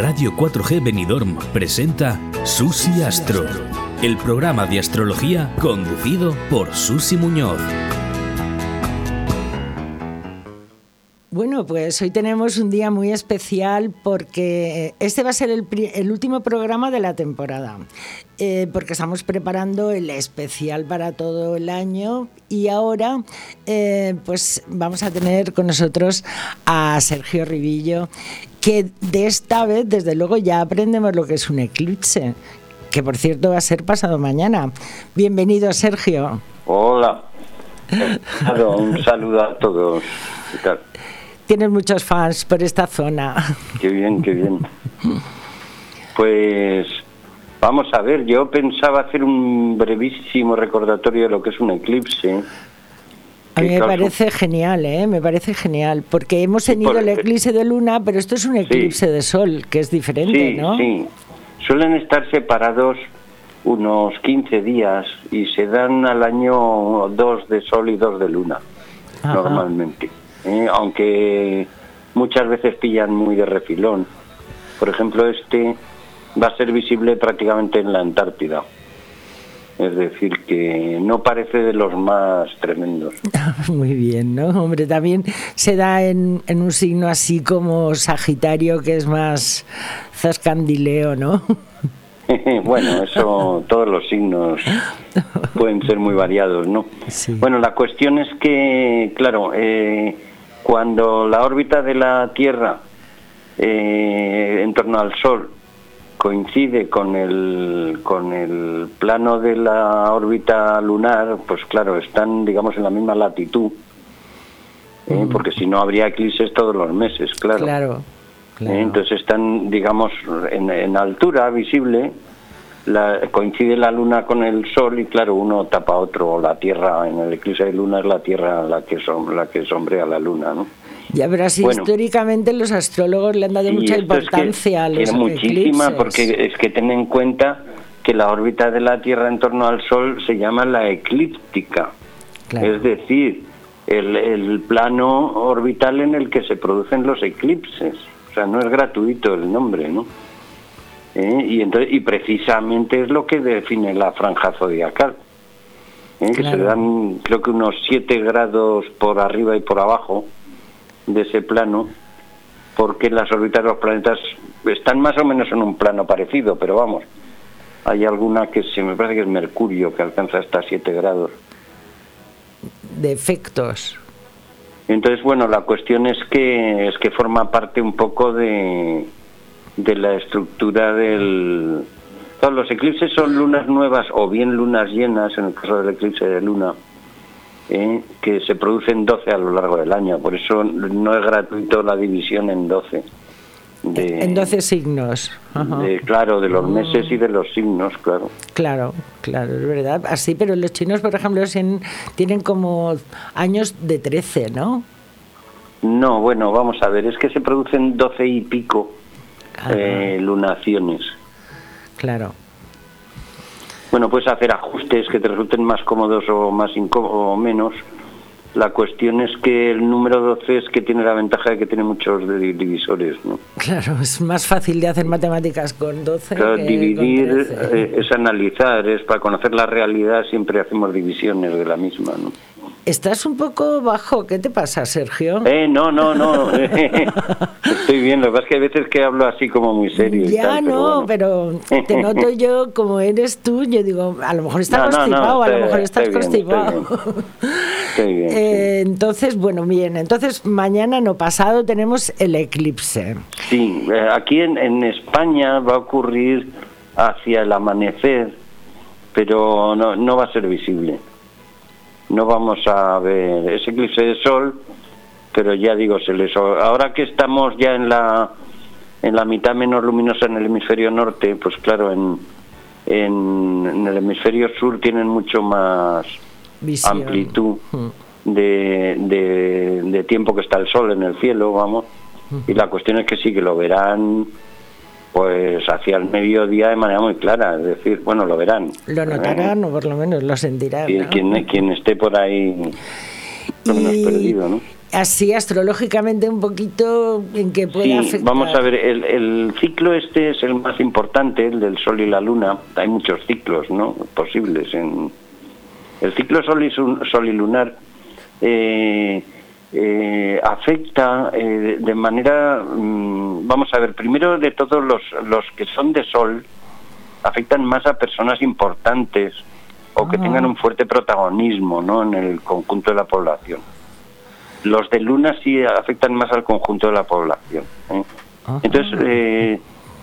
Radio 4G Benidorm presenta Susi Astro, el programa de astrología conducido por Susi Muñoz. Pues hoy tenemos un día muy especial porque este va a ser el, último programa de la temporada, eh, porque estamos preparando el especial para todo el año y ahora eh, pues vamos a tener con nosotros a Sergio Ribillo, que de esta vez desde luego ya aprendemos lo que es un eclipse, que por cierto va a ser pasado mañana. Bienvenido Sergio. Hola. Un saludo a todos. ¿Qué tal? Tienes muchos fans por esta zona. Qué bien, qué bien. Pues vamos a ver, yo pensaba hacer un brevísimo recordatorio de lo que es un eclipse. A mí me parece genial, ¿eh? Me parece genial, porque hemos tenido el eclipse de luna, pero esto es un eclipse de sol, que es diferente, ¿no? Sí, suelen estar separados unos 15 días y se dan al año dos de sol y dos de luna, normalmente. ¿Eh? aunque muchas veces pillan muy de refilón. Por ejemplo, este va a ser visible prácticamente en la Antártida. Es decir, que no parece de los más tremendos. Muy bien, ¿no? Hombre, también se da en, en un signo así como Sagitario, que es más zascandileo, ¿no? bueno, eso, todos los signos pueden ser muy variados, ¿no? Bueno, la cuestión es que, claro, eh, cuando la órbita de la Tierra eh, en torno al Sol coincide con el, con el plano de la órbita lunar, pues claro, están, digamos, en la misma latitud, ¿eh? mm. porque si no habría eclipses todos los meses, claro. Claro. ¿Eh? Entonces están, digamos, en, en altura visible, coincide la luna con el sol y claro uno tapa otro la tierra en el eclipse de luna es la tierra la que son la que sombrea la luna no ya verás históricamente los astrólogos le han dado mucha importancia a los muchísima porque es que ten en cuenta que la órbita de la tierra en torno al sol se llama la eclíptica. Es decir el, el plano orbital en el que se producen los eclipses. O sea no es gratuito el nombre no ¿eh? y, entonces, y precisamente es lo que define la franja zodiacal. ¿eh? Que se dan, creo que unos 7 grados por arriba y por abajo de ese plano, porque las órbitas de los planetas están más o menos en un plano parecido, pero vamos, hay alguna que se me parece que es Mercurio, que alcanza hasta 7 grados. De efectos. Entonces, bueno, la cuestión es que es que forma parte un poco de, de la estructura del... Todos los eclipses son lunas nuevas o bien lunas llenas, en el caso del eclipse de luna, ¿eh? que se producen 12 a lo largo del año. Por eso no es gratuito la división en 12. De, en 12 signos. claro, de los meses y de los signos, claro. Claro, claro, es verdad. Así, pero los chinos, por ejemplo, tienen como años de 13, ¿no? No, bueno, vamos a ver, es que se producen 12 y pico eh, lunaciones. Claro. Bueno, puedes hacer ajustes que te resulten más cómodos o más incómodos o menos. La cuestión es que el número 12 es que tiene la ventaja de que tiene muchos divisores, ¿no? Claro, es más fácil de hacer matemáticas con 12. Claro, dividir eh, es analizar, es para conocer la realidad siempre hacemos divisiones de la misma, ¿no? Estás un poco bajo, ¿qué te pasa, Sergio? Eh, no, no, no. Estoy bien, lo que pasa es que hay veces que hablo así como muy serio. Ya no, pero, te noto yo como eres tú, yo digo, a lo mejor estás constipado, a lo mejor estás constipado. Estoy bien. Eh, entonces, bueno, bien, entonces mañana no pasado tenemos el eclipse. Sí, eh, aquí en, en España va a ocurrir hacia el amanecer, pero no, no va a ser visible no vamos a ver ese eclipse de sol, pero ya digo, se les ahora que estamos ya en la en la mitad menos luminosa en el hemisferio norte, pues claro, en, en, el hemisferio sur tienen mucho más amplitud hmm. de, de, tiempo que está el sol en el cielo, vamos. Hmm. Y la cuestión es que sí que lo verán pues hacia el mediodía de manera muy clara, es decir, bueno, lo verán. Lo notarán o por lo menos lo sentirán. quien, quien esté por ahí, y, perdido, ¿no? así astrológicamente un poquito en que puede afectar. Vamos a ver, el, el, ciclo este es el más importante, el del Sol y la Luna. Hay muchos ciclos, ¿no? Posibles en el ciclo Sol y, sol y lunar. Eh, eh, afecta eh, de manera, mm, vamos a ver, primero de todos los, los que son de Sol, afectan más a personas importantes o que ah. tengan un fuerte protagonismo ¿no? en el conjunto de la población. Los de Luna sí afectan más al conjunto de la población. ¿eh? Entonces, eh,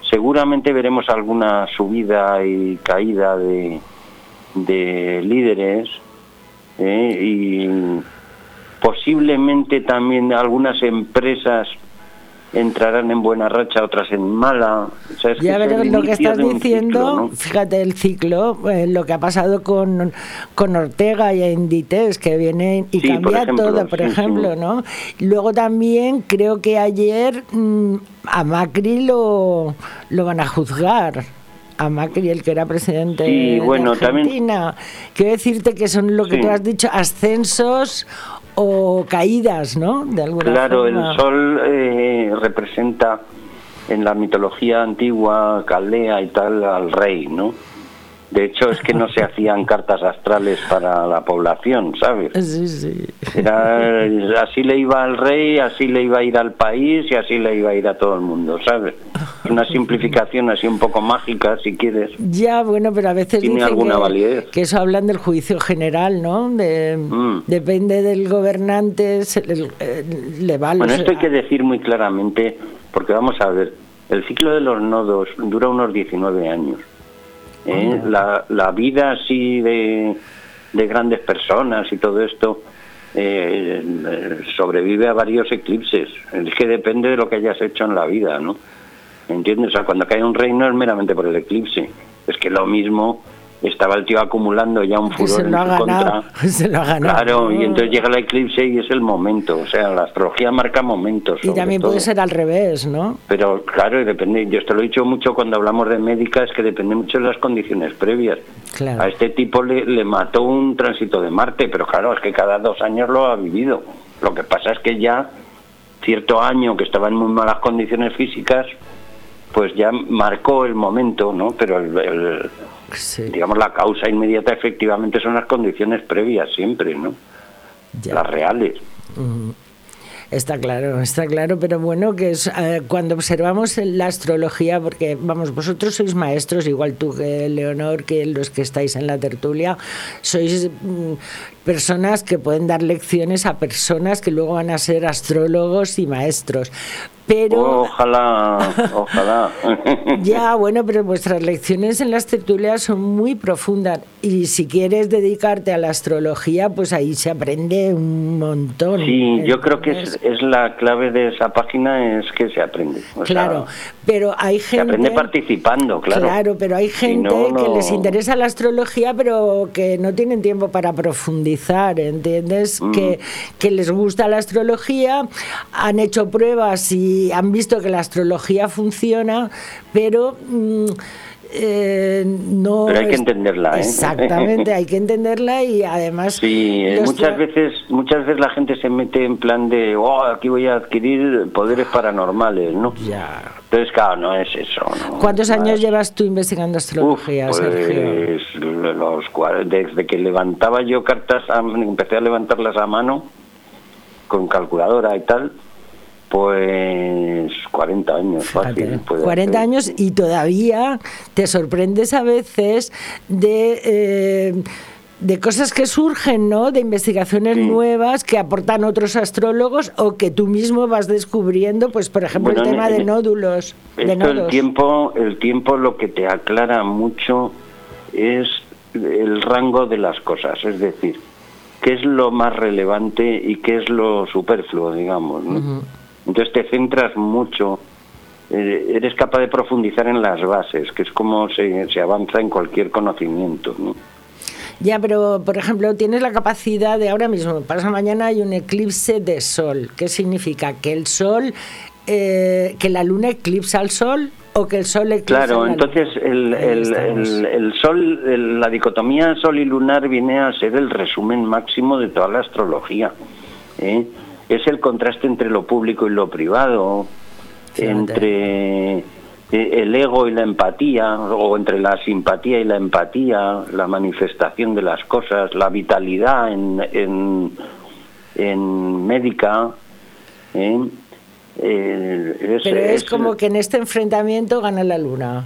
seguramente veremos alguna subida y caída de, de líderes ¿eh? y posiblemente también algunas empresas entrarán en buena racha, otras en mala. ya verás lo que estás diciendo, fíjate el ciclo, eh, lo que ha pasado con, con Ortega y Inditex, que viene y cambia todo, por ejemplo, ¿no? Luego también creo que ayer mm, a Macri lo, lo van a juzgar a Macri, el que era presidente de Argentina. Quiero decirte que son lo que tú has dicho, ascensos o caídas, ¿no? De alguna claro, el sol eh, representa en la mitología antigua, caldea y tal, al rey, ¿no? De hecho, es que no se hacían cartas astrales para la población, ¿sabes? Sí, sí. Era, así le iba al rey, así le iba a ir al país y así le iba a ir a todo el mundo, ¿sabes? Una simplificación así un poco mágica, si quieres. Ya, bueno, pero a veces tiene alguna que, validez. Que eso hablan del juicio general, ¿no? De, mm. Depende del gobernante, le, vale. Bueno, esto hay que decir muy claramente, porque vamos a ver, el ciclo de los nodos dura unos 19 años. ¿Eh? la, la, vida así de, de, grandes personas y todo esto eh, sobrevive a varios eclipses. Es que depende de lo que hayas hecho en la vida, ¿no? ¿Entiendes? O sea, cuando cae un reino es meramente por el eclipse. Es que lo mismo estaba el tío acumulando ya un furor en su contra. Se lo ha ganado. Claro, y entonces llega el eclipse y es el momento. O sea, la astrología marca momentos. Y también puede ser al revés, ¿no? Pero claro, depende. Yo te lo he dicho mucho cuando hablamos de médica, es que depende mucho de las condiciones previas. A este tipo le, le mató un tránsito de Marte, pero claro, es que cada dos años lo ha vivido. Lo que pasa es que ya cierto año que estaba en muy malas condiciones físicas, pues ya marcó el momento, ¿no? Pero el Digamos, la causa inmediata efectivamente son las condiciones previas siempre, ¿no? Las reales. Está claro, está claro, pero bueno, que es eh, cuando observamos la astrología, porque vamos, vosotros sois maestros, igual tú que Leonor, que los que estáis en la tertulia, sois mm, personas que pueden dar lecciones a personas que luego van a ser astrólogos y maestros. Pero ojalá ojalá. Ya bueno pero vuestras lecciones en las tertulias son muy profundas y si quieres dedicarte a la astrología pues ahí se aprende un montón. Sí yo creo que es, es, la clave de esa página es que se aprende claro pero hay gente se aprende participando claro. Claro pero hay gente que les interesa la astrología pero que no tienen tiempo para profundizar entiendes mm. que que les gusta la astrología han hecho pruebas y han visto que la astrología funciona, pero... Mm, eh, no pero hay que entenderla ¿eh? exactamente hay que entenderla y además sí eh, muchas veces muchas veces la gente se mete en plan de oh aquí voy a adquirir poderes paranormales no ya. Entonces claro no es eso cuántos años llevas tú investigando astrología pues, los desde que levantaba yo cartas empecé a levantarlas a mano con calculadora y tal pues 40 años, fácil. 40 años y todavía te sorprendes a veces de... Eh, de cosas que surgen, ¿no? De investigaciones nuevas que aportan otros astrólogos o que tú mismo vas descubriendo, pues por ejemplo el tema de nódulos. de el tiempo, el tiempo lo que te aclara mucho es el rango de las cosas, es decir, qué es lo más relevante y qué es lo superfluo, digamos. ¿no? Entonces te centras mucho, eh, eres capaz de profundizar en las bases, que es como se, se avanza en cualquier conocimiento. ¿no? Ya, pero por ejemplo, tienes la capacidad de ahora mismo, para mañana hay un eclipse de sol. ¿Qué significa? Que el sol, eh, que la luna eclipsa al sol o que el sol eclipsa Claro, entonces el, el, el, el, sol, la dicotomía sol y lunar viene a ser el resumen máximo de toda la astrología. ¿eh? Es el contraste entre lo público y lo privado, entre eh, el ego y la empatía, o entre la simpatía y la empatía, la manifestación de las cosas, la vitalidad en, en, en médica. ¿eh? Eh, Pero es, como que en este enfrentamiento gana la luna.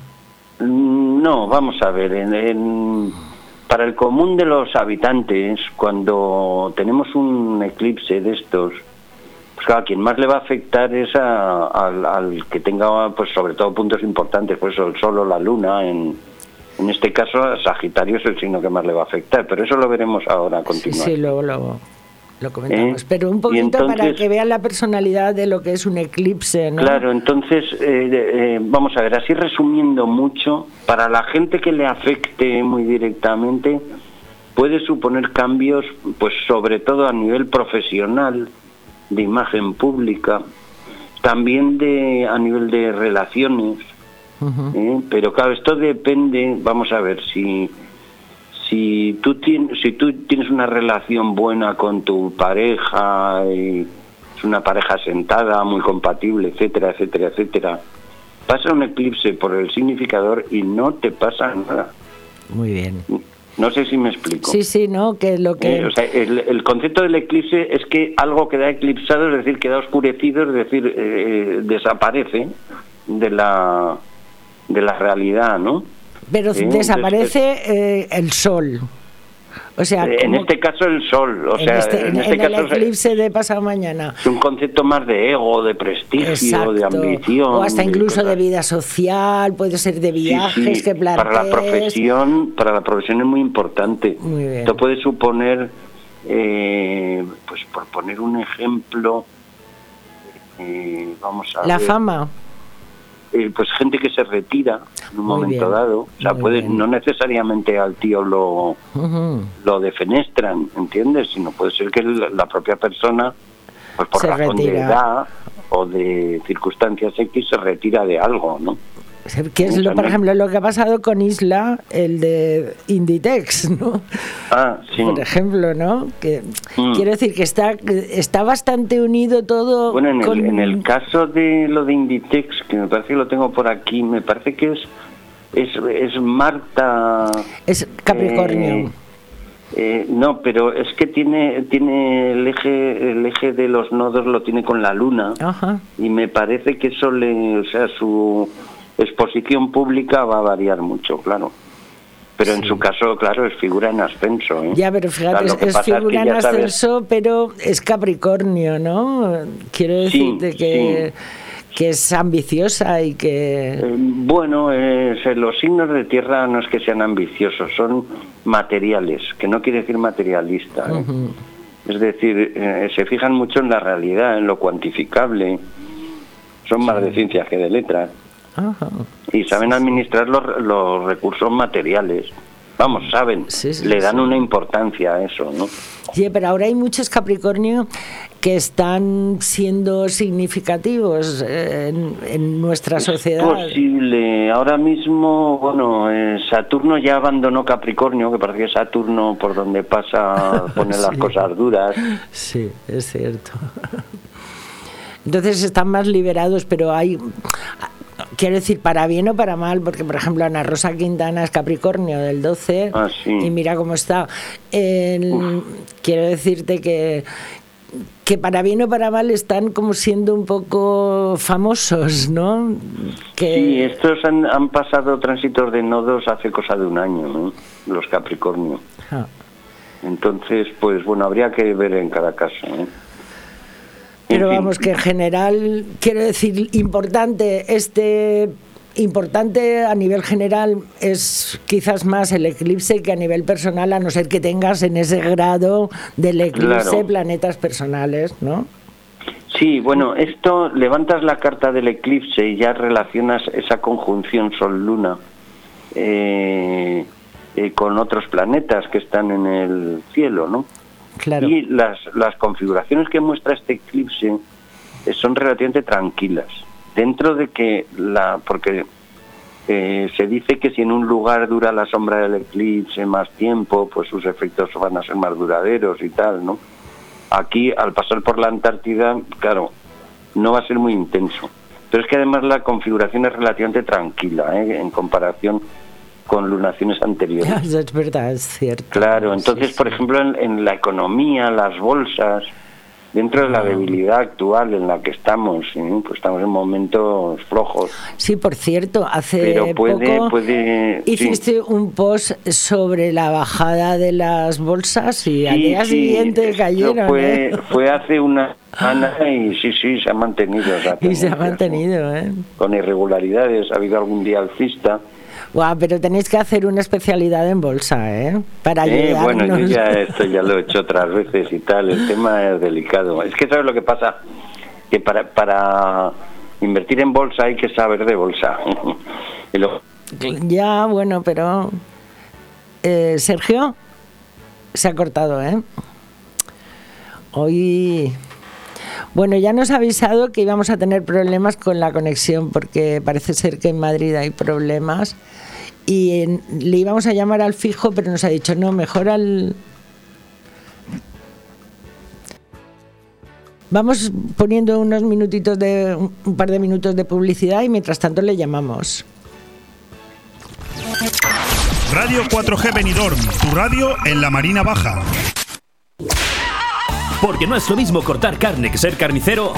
Mm, no, vamos a ver, en, para el común de los habitantes, cuando tenemos un eclipse de estos, pues claro, a quien más le va a afectar es al, que tenga, pues sobre todo puntos importantes, pues el sol o la luna. En, en este caso, Sagitario es el signo que más le va a afectar, pero eso lo veremos ahora a continuación. Sí, luego lo, lo comentamos. ¿Eh? Pero un poquito para que vean la personalidad de lo que es un eclipse, ¿no? Claro, entonces, eh, eh, vamos a ver, así resumiendo mucho, para la gente que le afecte muy directamente, puede suponer cambios, pues sobre todo a nivel profesional, de imagen pública, también de a nivel de relaciones, ¿eh? pero claro, esto depende, vamos a ver, si, si, tú tienes, si tú tienes una relación buena con tu pareja, y es una pareja sentada, muy compatible, etcétera, etcétera, etcétera, pasa un eclipse por el significador y no te pasa nada. Muy bien. No sé si me explico. Sí, sí, no, que lo que... Eh, el, concepto del eclipse es que algo queda eclipsado, es decir, queda oscurecido, es decir, eh, eh, desaparece de la, de la realidad, ¿no? Pero desaparece el sol. O sea, eh, en este caso el sol, o sea, este, en, este el eclipse de pasado mañana. Es un concepto más de ego, de prestigio, de ambición. O hasta incluso de, vida social, puede ser de viajes que plantees. Para la profesión, para la profesión es muy importante. Esto puede suponer, eh, pues por poner un ejemplo, eh, vamos a la fama. Eh, pues gente que se retira en un momento dado. O sea, puede, no necesariamente al tío lo, lo defenestran, ¿entiendes? Sino puede ser que la propia persona, pues por razón de edad o de circunstancias X, se retira de algo, ¿no? Que es, lo, por ejemplo, lo que ha pasado con Isla, el de Inditex, ¿no? Ah, sí. Por ejemplo, ¿no? Que mm. quiero decir que está está bastante unido todo. Bueno, en, el, en el caso de lo de Inditex, que me parece que lo tengo por aquí, me parece que es es, es Marta. Es Capricornio. Eh, eh, no, pero es que tiene tiene el eje el eje de los nodos lo tiene con la luna Ajá. y me parece que eso le, o sea, su exposición pública va a variar mucho, claro. Pero en su caso, claro, es figura en ascenso. ¿eh? Ya, pero fíjate, es, figura en ascenso, pero es Capricornio, ¿no? Quiero decirte que, que es ambiciosa y que... Eh, bueno, los signos de tierra no es que sean ambiciosos, son materiales, que no quiere decir materialista. ¿eh? Es decir, se fijan mucho en la realidad, en lo cuantificable. Son más de ciencias que de letras y saben administrar los, los, recursos materiales. Vamos, saben, le dan una importancia a eso, ¿no? Sí, pero ahora hay muchos Capricornio que están siendo significativos en, nuestra sociedad. Es posible. Ahora mismo, bueno, eh, Saturno ya abandonó Capricornio, que parece que Saturno por donde pasa pone las cosas duras. Sí, es cierto. Entonces están más liberados, pero hay quiero decir, para bien o para mal, porque por ejemplo Ana Rosa Quintana es Capricornio del 12 ah, y mira cómo está. quiero decirte que, que para bien o para mal están como siendo un poco famosos, ¿no? Que... Sí, estos han, pasado tránsitos de nodos hace cosa de un año, ¿no? los Capricornio. Ah. Entonces, pues bueno, habría que ver en cada caso. ¿eh? Pero vamos, que en general, quiero decir, importante este importante a nivel general es quizás más el eclipse que a nivel personal, a no ser que tengas en ese grado del eclipse planetas personales, ¿no? Sí, bueno, esto levantas la carta del eclipse y ya relacionas esa conjunción Sol-Luna eh, eh, con otros planetas que están en el cielo, ¿no? Y las, las configuraciones que muestra este eclipse eh, son relativamente tranquilas. Dentro de que la. porque eh, se dice que si en un lugar dura la sombra del eclipse más tiempo, pues sus efectos van a ser más duraderos y tal, ¿no? Aquí, al pasar por la Antártida, claro, no va a ser muy intenso. Pero es que además la configuración es relativamente tranquila ¿eh? en comparación con lunaciones anteriores. Es verdad, es cierto. Claro, entonces, por ejemplo, en, la economía, las bolsas, dentro de la debilidad actual en la que estamos, pues estamos en momentos flojos. Sí, por cierto, hace poco hiciste un post sobre la bajada de las bolsas y al día siguiente cayeron. Fue, ¿eh? fue hace una semana y sí, sí, se ha mantenido. y se ha mantenido, ¿eh? Con irregularidades, ha habido algún día alcista Guau, pero tenéis que hacer una especialidad en bolsa, ¿eh? Para eh, Bueno, yo ya esto ya lo he hecho otras veces y tal. El tema es delicado. Es que sabes lo que pasa, que para para invertir en bolsa hay que saber de bolsa. Ya, bueno, pero eh, Sergio se ha cortado, ¿eh? Hoy bueno, ya nos ha avisado que íbamos a tener problemas con la conexión porque parece ser que en Madrid hay problemas y le íbamos a llamar al fijo, pero nos ha dicho, no, mejor al... Vamos poniendo unos minutitos de un par de minutos de publicidad y mientras tanto le llamamos. Radio 4G Benidorm, tu radio en la Marina Baja. Porque no es lo mismo cortar carne que ser carnicero.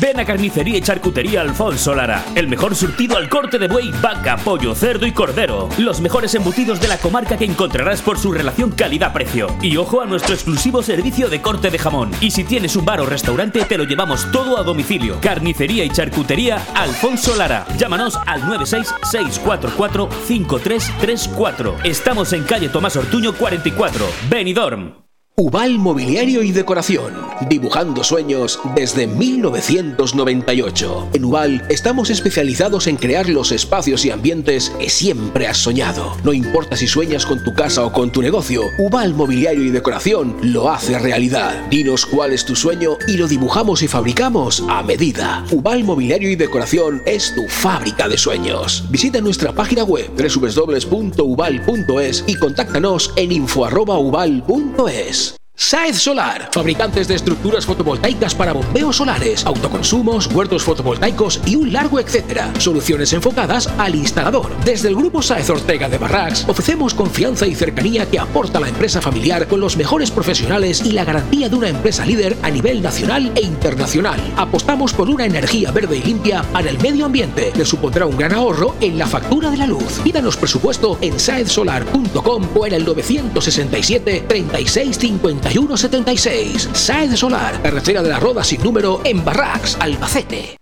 Ven a Carnicería y Charcutería Alfonso Lara. El mejor surtido al corte de buey, vaca, pollo, cerdo y cordero. Los mejores embutidos de la comarca que encontrarás por su relación calidad-precio. Y ojo a nuestro exclusivo servicio de corte de jamón. Y si tienes un bar o restaurante, te lo llevamos todo a domicilio. Carnicería y Charcutería Alfonso Lara. Llámanos al 966445334. Estamos en calle Tomás Ortuño 44, Benidorm. Ubal Mobiliario y Decoración, dibujando sueños desde 1998. En Ubal estamos especializados en crear los espacios y ambientes que siempre has soñado. No importa si sueñas con tu casa o con tu negocio, Ubal Mobiliario y Decoración lo hace realidad. Dinos cuál es tu sueño y lo dibujamos y fabricamos a medida. Ubal Mobiliario y Decoración es tu fábrica de sueños. Visita nuestra página web www.ubal.es y contáctanos en info.ubal.es. Saez Solar, fabricantes de estructuras fotovoltaicas para bombeos solares, autoconsumos, huertos fotovoltaicos y un largo etcétera. Soluciones enfocadas al instalador. Desde el grupo Saez Ortega de Barracks ofrecemos confianza y cercanía que aporta la empresa familiar con los mejores profesionales y la garantía de una empresa líder a nivel nacional e internacional. Apostamos por una energía verde y limpia para el medio ambiente, que supondrá un gran ahorro en la factura de la luz. Pídanos presupuesto en saezsolar.com o en el 967 3650 176 Saez Solar, carretera de la Roda sin número en Barracks, Albacete.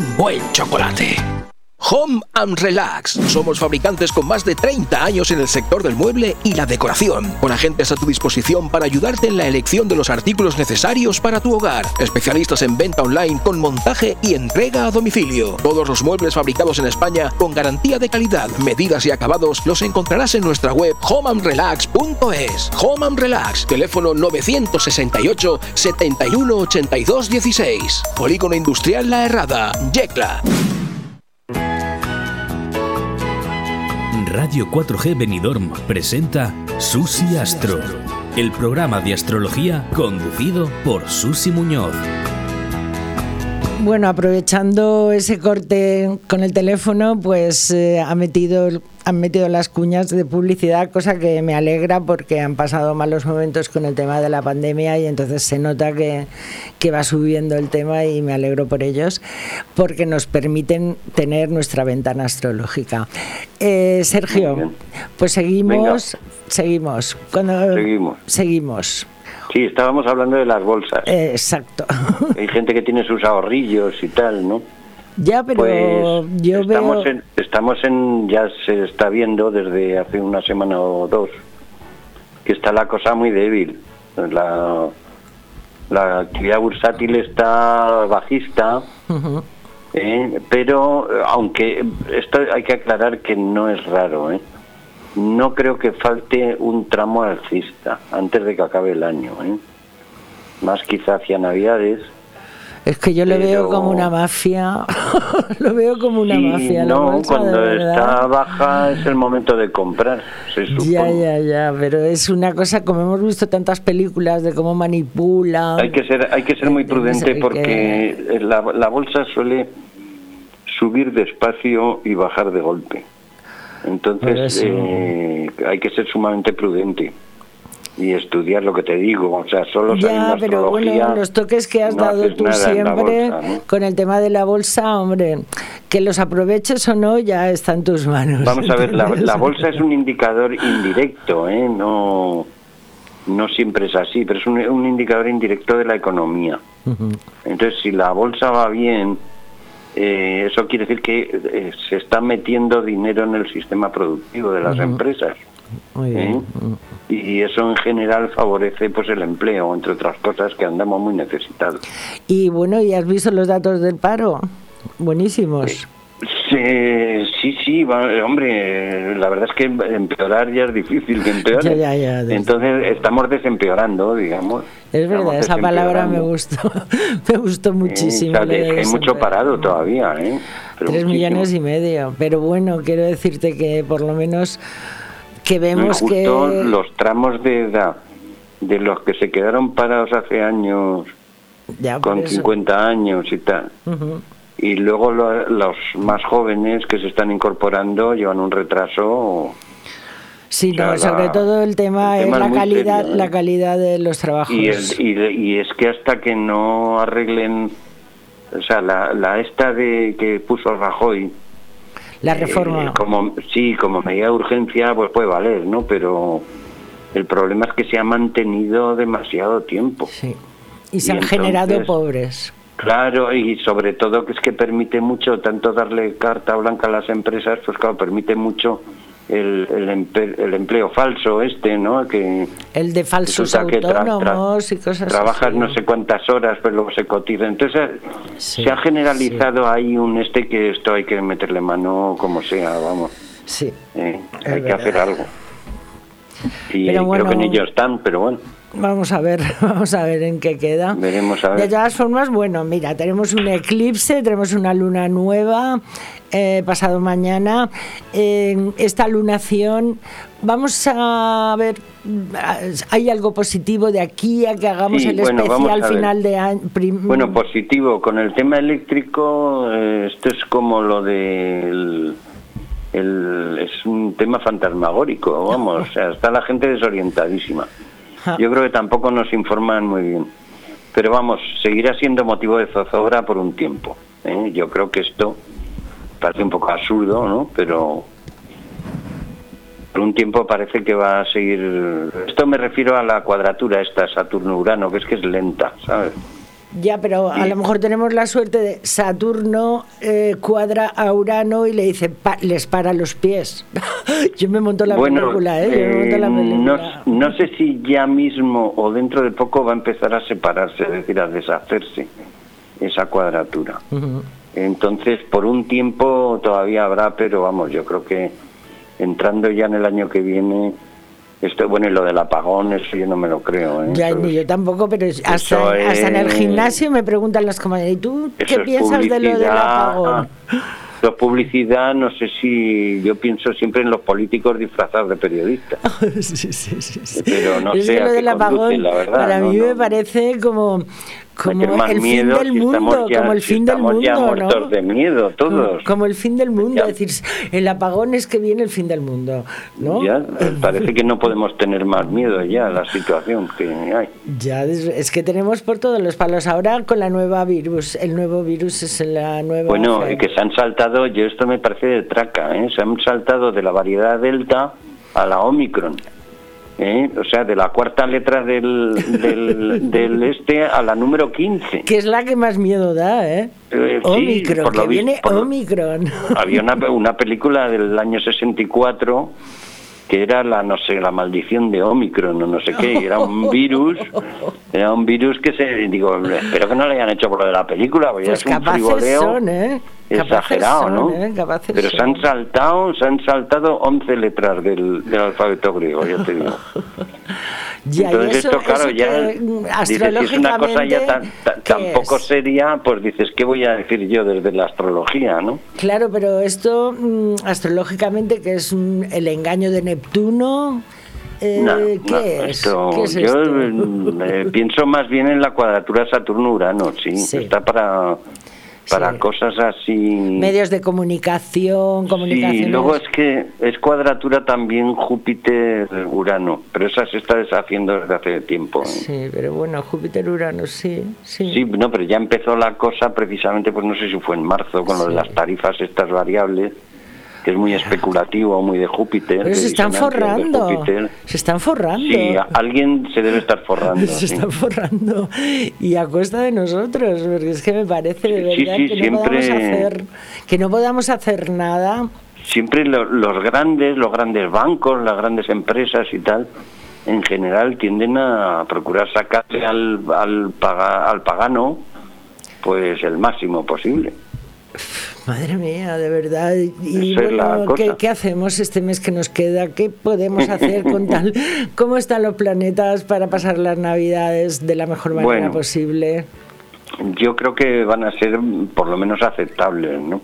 buen chocolate. Home and Relax. Somos fabricantes con más de 30 años en el sector del mueble y la decoración, con agentes a tu disposición para ayudarte en la elección de los artículos necesarios para tu hogar. Especialistas en venta online con montaje y entrega a domicilio. Todos los muebles fabricados en España con garantía de calidad, medidas y acabados los encontrarás en nuestra web homeandrelax.es. Home and Relax, teléfono 968 71 82 16. Polígono Industrial La Herrada, Yecla. Radio 4G Benidorm presenta Susi Astro, el programa de astrología conducido por Susi Muñoz. Bueno, aprovechando ese corte con el teléfono, pues eh, ha metido, han metido las cuñas de publicidad, cosa que me alegra porque han pasado malos momentos con el tema de la pandemia y entonces se nota que, que va subiendo el tema y me alegro por ellos porque nos permiten tener nuestra ventana astrológica. Eh, Sergio, pues seguimos, seguimos. Cuando, seguimos. Seguimos. Sí, estábamos hablando de las bolsas. Eh, exacto. Hay gente que tiene sus ahorrillos y tal, ¿no? Ya, pero pues yo estamos veo... En, estamos en, ya se está viendo desde hace una semana o dos, que está la cosa muy débil. La, la actividad bursátil está bajista, ¿eh? pero aunque esto hay que aclarar que no es raro, ¿eh? No creo que falte un tramo alcista antes de que acabe el año. ¿eh? Más quizá hacia Navidades. Es que yo lo veo como una mafia, lo veo como una Sí, mafia. no, bolsa, cuando está baja es el momento de comprar, se supone. Ya, ya, ya, pero es una cosa, como hemos visto tantas películas de cómo manipula. Hay que ser, hay que ser muy prudente hay porque la, la bolsa suele subir despacio y bajar de golpe. Entonces eso. eh, hay que ser sumamente prudente y estudiar lo que te digo. O sea, solo Ya, pero bueno, los toques que has no dado tú siempre bolsa, ¿no? con el tema de la bolsa, hombre, que los aproveches o no ya está en tus manos. Vamos a ver, la, la bolsa es un indicador indirecto, ¿eh? No, no siempre es así, pero es un, un indicador indirecto de la economía. Entonces, si la bolsa va bien, eh, eso quiere decir que eh, se está metiendo dinero en el sistema productivo de las Ujú. empresas. Muy ¿eh? Y eso en general favorece pues el empleo, entre otras cosas que andamos muy necesitados. Y bueno, ¿y has visto los datos del paro? Buenísimos. Sí, sí, sí, va- hombre, la verdad es que empeorar ya es difícil que empeore. Ya, ya, ya, desde- Entonces estamos desempeorando, digamos. Es verdad, esa palabra me gustó, me gustó muchísimo. Sí, de hay mucho parado todavía, ¿eh? Pero Tres muchísimo. millones y medio. Pero bueno, quiero decirte que por lo menos que vemos justo que... los tramos de edad de los que se quedaron parados hace años, Ya, con eso. 50 años y tal. Y luego lo- los más jóvenes que se están incorporando llevan un retraso Sí, O sea, no, la- sobre todo el tema, el es tema la es calidad, serio, ¿eh? la calidad de los trabajos. y, el- y, es que hasta que no arreglen, o sea, la, la esta de que puso Rajoy, la reforma. eh, como sí, como medida de urgencia, pues puede valer, ¿no? Pero el problema es que se ha mantenido demasiado tiempo. Sí. Y se y han generado pobres. Claro, y sobre todo que es que permite mucho, tanto darle carta blanca a las empresas, pues claro, permite mucho el, el, empe- el empleo falso este, ¿no? Que El de falsos resulta que tra- tra- autónomos y cosas trabajas así. no sé cuántas horas, pero luego se cotiza. Entonces Sí, se ha generalizado ahí un este que esto hay que meterle mano como sea, vamos. Sí. ¿eh? Hay que hacer algo. Y Pero creo que en bueno, ello están, pero bueno. Vamos a ver, vamos a ver en qué queda. Veremos a ver. De todas formas, bueno, mira, tenemos un eclipse, tenemos una luna nueva eh, pasado mañana. En esta lunación, vamos a ver, ¿hay algo positivo de aquí a que hagamos Sí, el bueno, especial final de año? Bueno, positivo. Con el tema eléctrico, eh, esto es como lo del... el- es un tema fantasmagórico, vamos. O sea, está la gente desorientadísima. Yo creo que tampoco nos informan muy bien. Pero vamos, seguirá siendo motivo de zozobra por un tiempo. ¿eh? Yo creo que esto parece un poco absurdo, ¿no? Pero por un tiempo parece que va a seguir. Esto me refiero a la cuadratura esta Saturno-Urano, que es que es lenta, ¿sabes? Ya, pero a lo mejor tenemos la suerte de Saturno eh, cuadra a Urano y le dice, pa- les para los pies. Yo me monto la bueno, película, ¿eh? Yo me monto la eh, película. no, no sé si ya mismo o dentro de poco va a empezar a separarse, es decir, a deshacerse esa cuadratura. Entonces, por un tiempo todavía habrá, pero vamos, yo creo que entrando ya en el año que viene, esto, bueno, y lo del apagón, eso yo no me lo creo. ¿eh? Ya, Eso yo tampoco, pero hasta, hasta en el gimnasio me preguntan las compañeras, ¿y tú qué piensas de lo del apagón? Es publicidad, no sé si yo pienso siempre en los políticos disfrazados de periodistas. sí, sí, sí, sí. Pero no sé lo del apagón la verdad, para no, mí no. me parece como, como más el fin del mundo, ya- como el fin del ya mundo, muertos ¿no? de miedo todos. Como, como el fin del mundo, Ya. es decir, el apagón es que viene el fin del mundo, ¿no? Ya, parece que no podemos tener más miedo ya a la situación que hay. Ya, es, que tenemos por todos los palos. Ahora con la nueva virus, el nuevo virus es la nueva... Bueno, y que se han saltado, yo esto me parece de traca, ¿eh? se han saltado de la variedad Delta a la Omicron. ¿Eh? O sea, de la cuarta letra del, del, del este a la número 15. Que es la que más miedo da, ¿eh? Eh, sí, Omicron, lo que viene lo- Omicron. Había una, una película del año 64 que era la no sé la maldición de Omicron o no sé qué, era un virus, era un virus que se digo, espero que no lo hayan hecho por lo de la película, porque Pues es un frivoleo son, ¿eh? Exagerado, son, ¿no? ¿eh? Pero se han saltado, se han saltado 11 letras del, del alfabeto griego, ya te digo. Ya, Entonces eso- esto, claro, eso ya mm, dices, si es una cosa ya tan, tan, ¿qué tan poco es? seria, pues dices, ¿qué voy a decir yo desde la astrología, no? Claro, pero esto mm, astrológicamente que es el engaño de Neptuno, eh, No, ¿qué, no, es? esto- ¿Qué es yo esto? mm, eh, pienso más bien en la cuadratura Saturno-Urano, sí, Sí. está para, para Sí. cosas así. Medios de comunicación, Sí, comunicaciones. luego es que es cuadratura también Júpiter-Urano, pero esa se está deshaciendo desde hace tiempo. ¿eh? Sí, pero bueno, Júpiter-Urano, sí, sí. Sí, no, pero ya empezó la cosa precisamente, pues no sé si fue en marzo, con lo de las tarifas estas variables, que es muy especulativo, muy de Júpiter. Pero se están forrando. Se están forrando. Sí, alguien se debe estar forrando. se sí. están forrando y a costa de nosotros porque es que me parece de verdad sí, que no podamos hacer que no podamos hacer nada Siempre lo- los grandes, los grandes bancos, las grandes empresas y tal, en general tienden a procurar sacarle al, al, paga- al pagano pues el máximo posible. Madre mía de verdad y Esa bueno, ¿qué, qué hacemos este mes que nos queda qué podemos hacer con tal cómo están los planetas para pasar las navidades de la mejor manera Bueno. posible Yo creo que van a ser por lo menos aceptables, ¿no?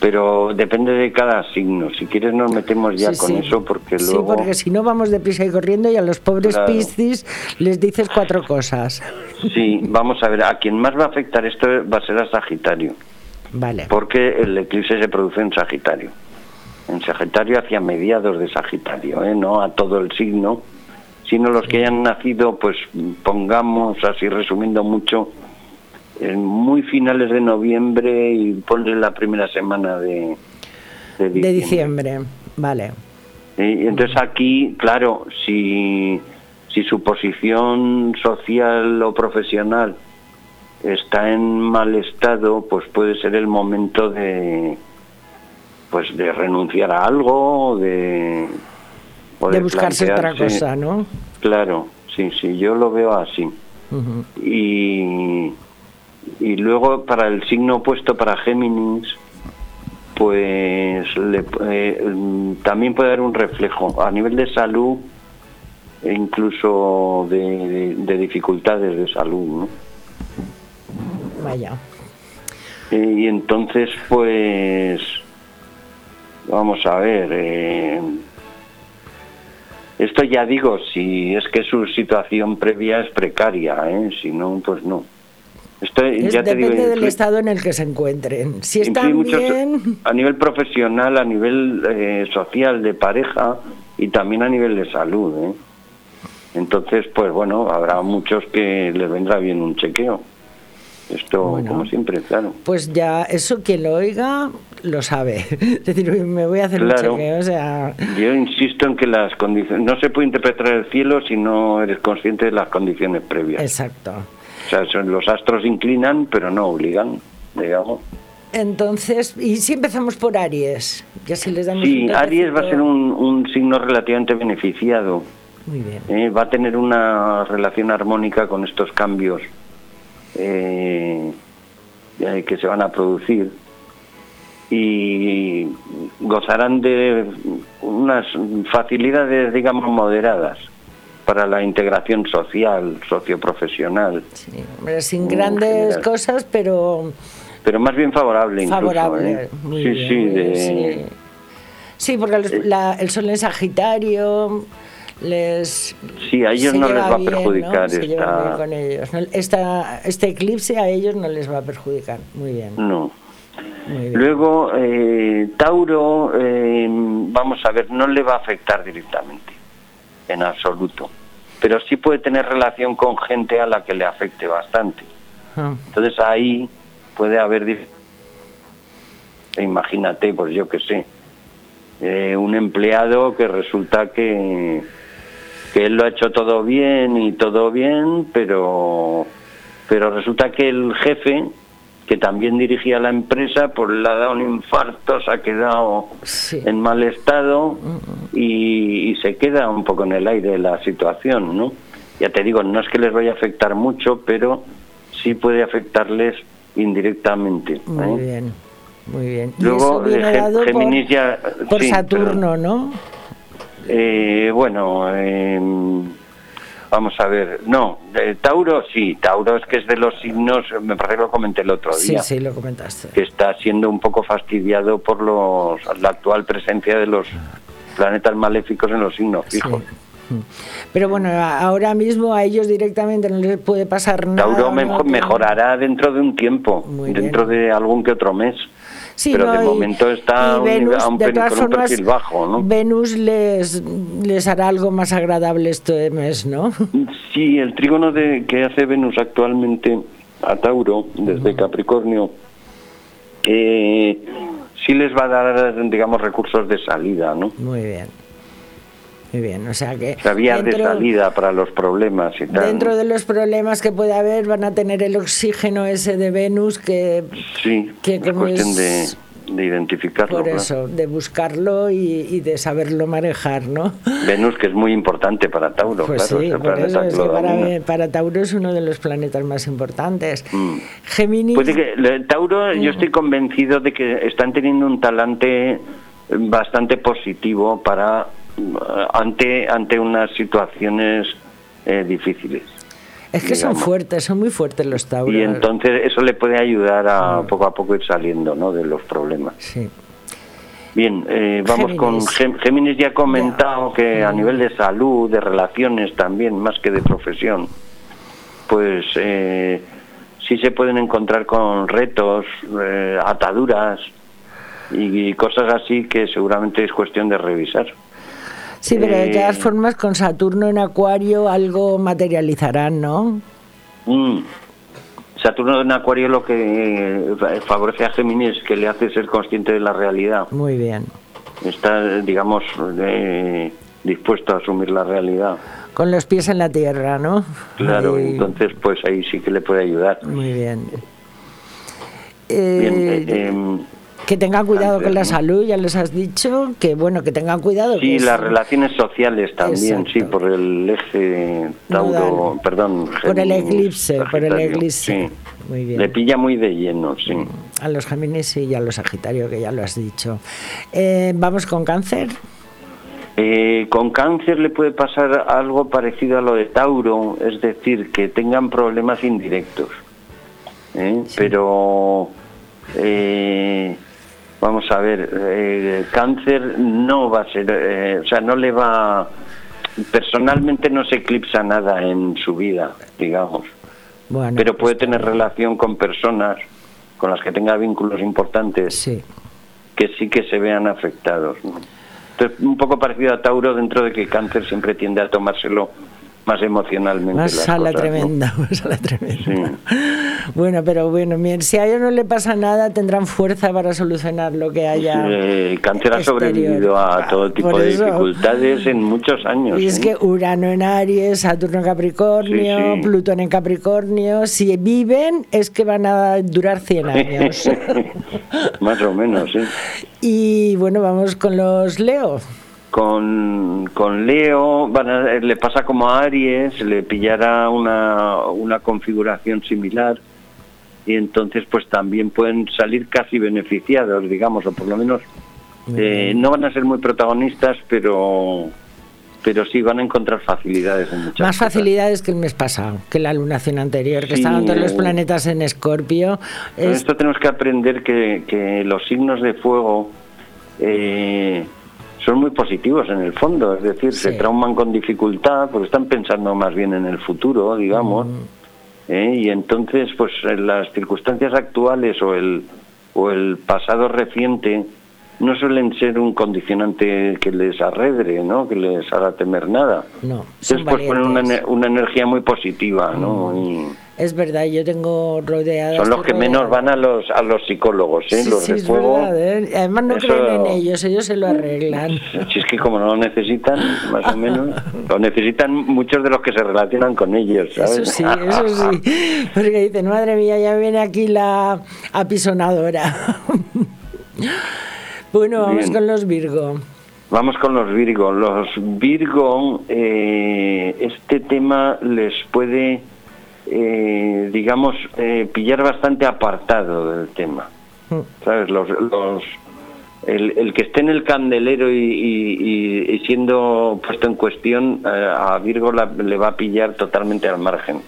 Pero depende de cada signo. Si quieres nos metemos ya Sí, con sí. eso porque sí luego... porque si no vamos deprisa y corriendo y a los pobres Claro. piscis les dices cuatro cosas Sí, vamos a ver, a quien más va a afectar esto va a ser a Sagitario, vale. Porque el eclipse se produce en Sagitario. En Sagitario hacia mediados de Sagitario, ¿eh? no a todo el signo, sino los que hayan nacido, pues pongamos, así resumiendo mucho, en muy finales de noviembre y ponle la primera semana de, de de diciembre. vale. Y entonces aquí, claro, si, si su posición social o profesional está en mal estado, pues puede ser el momento de pues de renunciar a algo, o de de buscarse otra cosa no Claro, sí, sí, yo lo veo así. Y, y luego para el signo opuesto para Géminis, pues le- eh, también puede haber un reflejo a nivel de salud e incluso de, de- de dificultades de salud. ¿no? Vaya Eh, y entonces, pues, vamos a ver. eh, esto ya digo, si es que su situación previa es precaria, ¿eh? si no, pues no. Esto, Es- ya te digo, depende del estado en el que se encuentren. Si están mucho bien, a nivel profesional, a nivel eh, social, de pareja y también a nivel de salud. ¿eh? Entonces, pues bueno, habrá muchos que les vendrá bien un chequeo. Esto, Bueno. como siempre, claro. pues ya eso quien lo oiga lo sabe. Es decir, me voy a hacer Claro. un chequeo, o sea, Yo insisto en que las condiciones no se puede interpretar el cielo si no eres consciente de las condiciones previas. exacto. O sea, son- los astros inclinan, pero no obligan, digamos. Entonces, y si empezamos por Aries, y así les damos Sí, Aries va a ser un, un signo relativamente beneficiado. Muy bien. Eh, va a tener una relación armónica con estos cambios eh, eh, que se van a producir y gozarán de unas facilidades, digamos, moderadas para la integración social, socioprofesional, Hombre, sin grandes cosas, pero pero más bien favorable incluso. ¿eh? Sí, bien, sí, de- sí. Sí, porque los- la- el sol en Sagitario les... Sí, a ellos no les va a perjudicar esta- con ellos. ¿no? Esta- este eclipse a ellos no les va a perjudicar. Muy bien. No. Muy bien. Luego, eh, Tauro, eh, vamos a ver, no le va a afectar directamente, en absoluto. Pero sí puede tener relación con gente a la que le afecte bastante. Ah, Entonces ahí puede haber... Imagínate, pues yo qué sé, eh, un empleado que resulta que, que él lo ha hecho todo bien y todo bien, pero, pero resulta que el jefe, que también dirigía la empresa, pues le ha dado un infarto, se ha quedado en mal estado y, y se queda un poco en el aire la situación, ¿no? Ya te digo, no es que les vaya a afectar mucho, pero sí puede afectarles indirectamente. Muy ¿eh? bien. Muy bien. Luego, eso viene eh, Ge- dado por- Géminis ya... por sí, Saturno, ¿no? Eh, bueno, eh, vamos a ver. No, eh, Tauro sí, Tauro es que es de los signos, me parece que lo comenté el otro Sí, día, sí, lo comentaste. que está siendo un poco fastidiado por los, la actual presencia de los planetas maléficos en los signos fijos. Pero bueno, ahora mismo a ellos directamente no les puede pasar nada. Tauro mejorará dentro de un tiempo, dentro de algún que otro mes. Sí, pero no, de y- momento está un, Venus, a un de todas con un formas, perfil bajo, ¿no? Venus les, les hará algo más agradable este mes, ¿no? Sí, el trígono de, que hace Venus actualmente a Tauro, desde Capricornio, eh, sí les va a dar, digamos, recursos de salida, ¿no? Muy bien. Muy bien, o sea que vías de salida para los problemas y tal. dentro de los problemas que puede haber van a tener el oxígeno ese de Venus que Sí, que es como cuestión es- de, de identificarlo. por claro. eso, de buscarlo y, y de saberlo manejar, ¿no? Venus, que es muy importante para Tauro, Pues claro, sí, por eso es que para, para Tauro es uno de los planetas más importantes. Mm. Géminis, Puede que, Tauro, yo Mm. estoy convencido de que están teniendo un talante bastante positivo para ante ante unas situaciones eh, difíciles. es que son fuertes, son muy fuertes los Tauros. Y entonces eso le puede ayudar a poco a poco ir saliendo ¿no? de los problemas. Sí. Bien, eh, vamos Géminis. con Géminis. Ya ha comentado que a nivel de salud, de relaciones también, más que de profesión, pues eh, sí se pueden encontrar con retos, eh, ataduras y, y cosas así que seguramente es cuestión de revisar. Sí, pero de Eh, todas formas con Saturno en Acuario algo materializarán, ¿no? Mm. Saturno en Acuario lo que eh, favorece a Géminis que le hace ser consciente de la realidad. Muy bien. Está, digamos, eh, dispuesto a asumir la realidad. Con los pies en la tierra, ¿no? Claro, Ahí, entonces pues ahí sí que le puede ayudar. Muy bien. Bien, Eh, eh, em, que tengan cuidado con la ¿no? salud, ya les has dicho, que bueno, que tengan cuidado. sí, las es- relaciones sociales también, Exacto. sí, por el eje Tauro, Nodal. perdón. Por el eclipse, por el eclipse. Sí, Muy bien. le pilla muy de lleno, sí. A los Géminis y a los Sagitario, que ya lo has dicho. Eh, Vamos con cáncer. Eh, con cáncer le puede pasar algo parecido a lo de Tauro, es decir, que tengan problemas indirectos. ¿eh? Pero, eh, vamos a ver, eh, cáncer no va a ser, eh, o sea, no le va, personalmente no se eclipsa nada en su vida, digamos. Bueno, Pero puede tener relación con personas con las que tenga vínculos importantes que sí que se vean afectados. ¿no? Entonces, un poco parecido a Tauro dentro de que cáncer siempre tiende a tomárselo más emocionalmente. Más a la cosas, ¿no? tremenda, más a la tremenda. Bueno, pero bueno, si a ellos no le pasa nada, tendrán fuerza para solucionar lo que haya. el cáncer ha sobrevivido a todo tipo de dificultades en muchos años. Y es ¿eh? que Urano en Aries, Saturno en Capricornio, Plutón en Capricornio, si viven es que van a durar 100 años. Más o menos, sí. Y bueno, vamos con los Leo. Con, con Leo le pasa como a Aries, le pillará una, una configuración similar y entonces pues también pueden salir casi beneficiados, digamos, o por lo menos eh, no van a ser muy protagonistas, pero pero sí van a encontrar facilidades en muchas Más facilidades que el mes pasado, que la lunación anterior, que estaban todos los planetas en Escorpio. Esto tenemos que aprender que, que los signos de fuego eh, son muy positivos en el fondo, es decir, se trauman con dificultad porque están pensando más bien en el futuro, digamos, mm. ¿Eh? y entonces, pues en las circunstancias actuales o el, o el pasado reciente no suelen ser un condicionante que les arredre, ¿no? Que les haga temer nada. No, Entonces, pues ponen una, una, energía muy positiva, ¿no? Mm. Y, es verdad, yo tengo rodeadas. Son los que menos van a los a los psicólogos, ¿eh? los de fuego. ¿eh? Además no creen en ellos, ellos se lo arreglan. Si es que como no lo necesitan, más o menos, lo necesitan muchos de los que se relacionan con ellos, ¿sabes? Eso sí, eso sí. Porque dicen, madre mía, ya viene aquí la apisonadora. bueno, vamos con los Virgo. Vamos con los Virgo. Los Virgo, eh, este tema les puede eh, digamos, eh, pillar bastante apartado del tema. Mm. ¿Sabes? Los, los, el, que esté en el candelero y, siendo puesto en cuestión, eh, a Virgo le va a pillar totalmente al margen.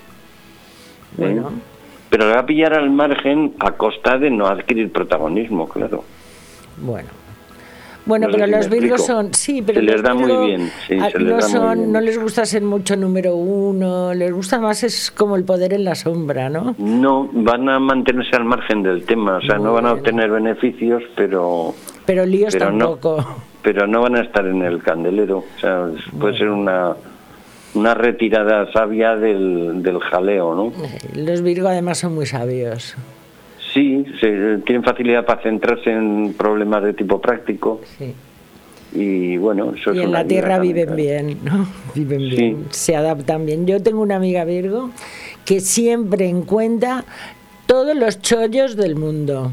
Pero le va a pillar al margen a costa de no adquirir protagonismo, claro. Bueno, bueno, pero los Virgos son, sí, pero les da muy bien, no son, no les gusta ser mucho número uno, les gusta más es como el poder en la sombra, ¿no? No, van a mantenerse al margen del tema, o sea, no van a obtener beneficios, pero pero líos tampoco. No, pero no van a estar en el candelero, o sea, puede ser una una retirada sabia del, del jaleo, ¿no? Los Virgo además son muy sabios. Sí, se, tienen facilidad para centrarse en problemas de tipo práctico. Sí. Y bueno, eso y en la Tierra viven bien, ¿no? Viven bien, se adaptan bien. Yo tengo una amiga Virgo que siempre encuentra todos los chollos del mundo.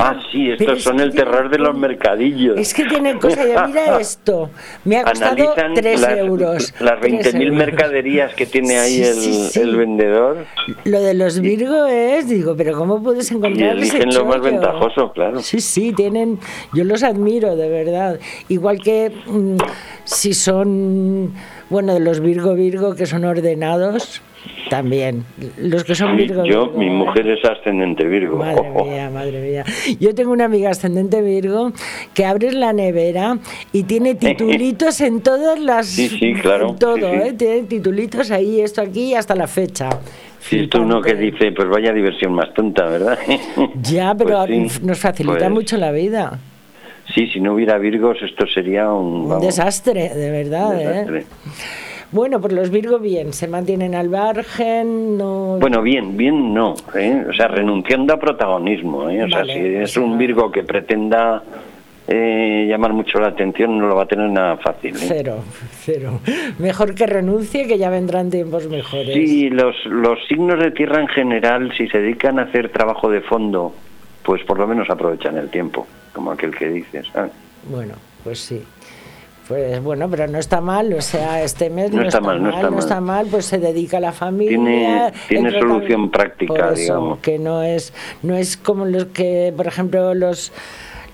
ah, sí, estos son el terror de los mercadillos. Es que tienen cosas, mira esto, me ha costado 3 euros. Las 20.000 mercaderías que tiene ahí el, vendedor. Lo de los Virgo es, digo, pero ¿cómo puedes encontrar y eligen lo más ventajoso, claro. Sí, sí, tienen, yo los admiro, de verdad. Igual que mm, si son, bueno, de los Virgo Virgo que son ordenados, también. Los que son Virgo. Yo, mi mujer es ascendente Virgo. Madre mía, madre mía. Yo tengo una amiga ascendente Virgo que abres la nevera y tiene titulitos en todas las. Sí, sí, claro. En todo, ¿eh? Tiene titulitos ahí, esto aquí, hasta la fecha. Sí, esto uno que dice, pues vaya diversión más tonta, ¿verdad? Ya, pero pues nos facilita pues mucho la vida. Sí, si no hubiera Virgos, esto sería un. un desastre, de verdad, ¿eh? Bueno, pues los Virgo bien, se mantienen al margen, no... Bueno, bien, bien no, ¿eh? o sea, renunciando a protagonismo, ¿eh? o sea, si es un Virgo que pretenda eh, llamar mucho la atención, no lo va a tener nada fácil. ¿eh? Cero, cero. Mejor que renuncie, que ya vendrán tiempos mejores. Sí, los, los signos de tierra en general, si se dedican a hacer trabajo de fondo, pues por lo menos aprovechan el tiempo, como aquel que dices. Bueno, pues sí. Pues bueno, pero no está mal, o sea, este mes no, está, mal, no está, mal, pues se dedica a la familia. Tiene, solución práctica, digamos. Que no es, no es como los que, por ejemplo, los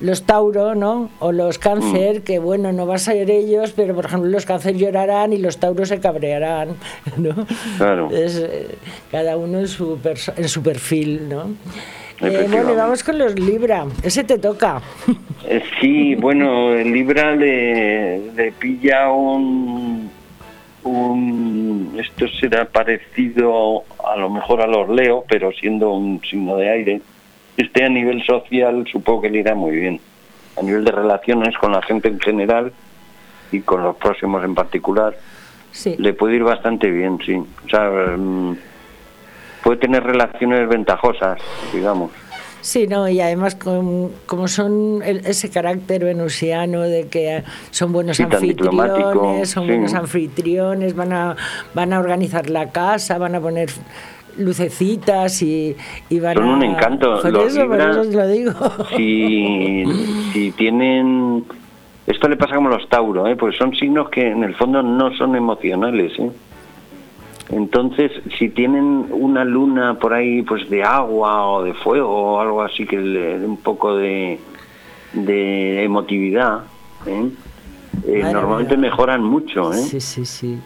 los Tauro, ¿no? O los Cáncer, mm. que bueno, no va a ser ellos, pero por ejemplo los Cáncer llorarán y los Tauros se cabrearán, ¿no? Claro. Eh, cada uno en su, en su perfil, ¿no? Eh, bueno, vamos con los Libra. Ese te toca. Eh, sí, bueno, el Libra le, pilla un, un... Esto será parecido a lo mejor a los Leo, pero siendo un signo de aire. Este a nivel social supongo que le irá muy bien. A nivel de relaciones con la gente en general y con los próximos en particular, le puede ir bastante bien, sí. O sea... Puede tener relaciones ventajosas, digamos. Sí, no, y además como son ese carácter venusiano de que son buenos anfitriones, son buenos anfitriones, van a, van a organizar la casa, van a poner lucecitas y, y van son un encanto. Por eso, por eso os lo digo. Si, si tienen... Esto le pasa como los Tauro, ¿eh? porque son signos que en el fondo no son emocionales. ¿eh? Entonces, si tienen una luna por ahí, pues de agua o de fuego o algo así que le dé un poco de, de emotividad, ¿eh? Eh, normalmente mejoran mucho. ¿eh? Sí, sí, sí.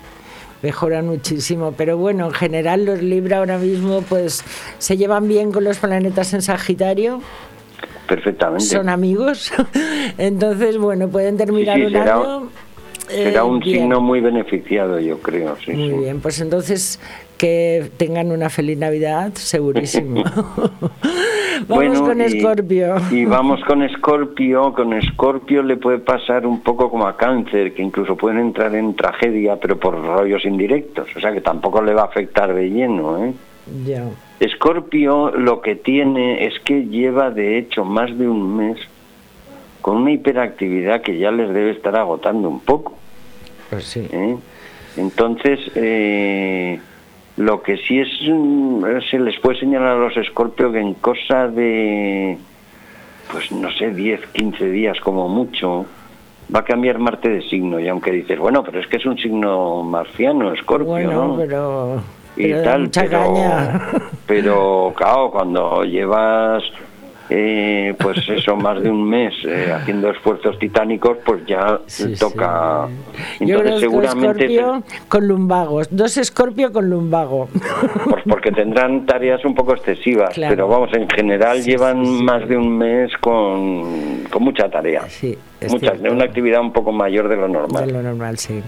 Mejoran muchísimo, pero bueno, en general los Libra ahora mismo pues se llevan bien con los planetas en Sagitario. Perfectamente. Son amigos. Entonces, bueno, pueden terminar un año Será un eh, signo muy beneficiado, yo creo. Sí, muy bien, pues entonces que tengan una feliz Navidad, segurísimo. vamos con Escorpio. Y, vamos con Escorpio. Con Escorpio le puede pasar un poco como a Cáncer, que incluso pueden entrar en tragedia, pero por rollos indirectos. O sea que tampoco le va a afectar de lleno. ¿eh? Ya. Escorpio lo que tiene es que lleva de hecho más de un mes con una hiperactividad que ya les debe estar agotando un poco. Pues sí. ¿Eh? Entonces, eh, lo que sí es, mm, se les puede señalar a los escorpios que en cosa de, pues no sé, 10, 15 días como mucho, va a cambiar Marte de signo. Y aunque dices, bueno, pero es que es un signo marciano, escorpio, bueno, ¿no? pero... Y tal, pero, pero claro, cuando llevas eh, pues eso, más de un mes eh, haciendo esfuerzos titánicos, pues ya toca. Yo creo seguramente. Con lumbagos, dos escorpio con lumbago. Pues porque tendrán tareas un poco excesivas, pero vamos, en general llevan más de un mes con, con mucha tarea. Sí, de una actividad un poco mayor de lo normal. De lo normal, sí.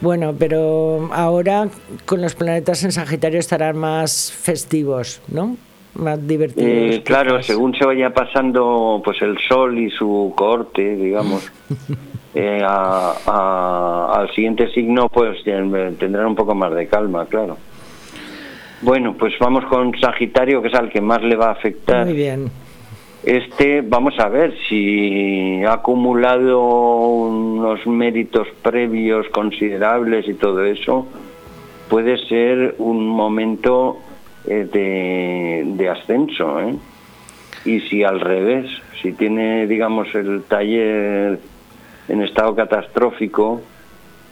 Bueno, pero ahora con los planetas en Sagitario estarán más festivos, ¿no? Más divertido. Eh, claro, según se vaya pasando pues el sol y su corte, digamos, eh, al siguiente signo pues tendrán un poco más de calma, claro. Bueno, pues vamos con Sagitario, que es al que más le va a afectar. Muy bien. Este, vamos a ver si ha acumulado unos méritos previos considerables y todo eso. Puede ser un momento eh, de, ascenso. ¿eh? Y si al revés, si tiene, digamos, el taller en estado catastrófico,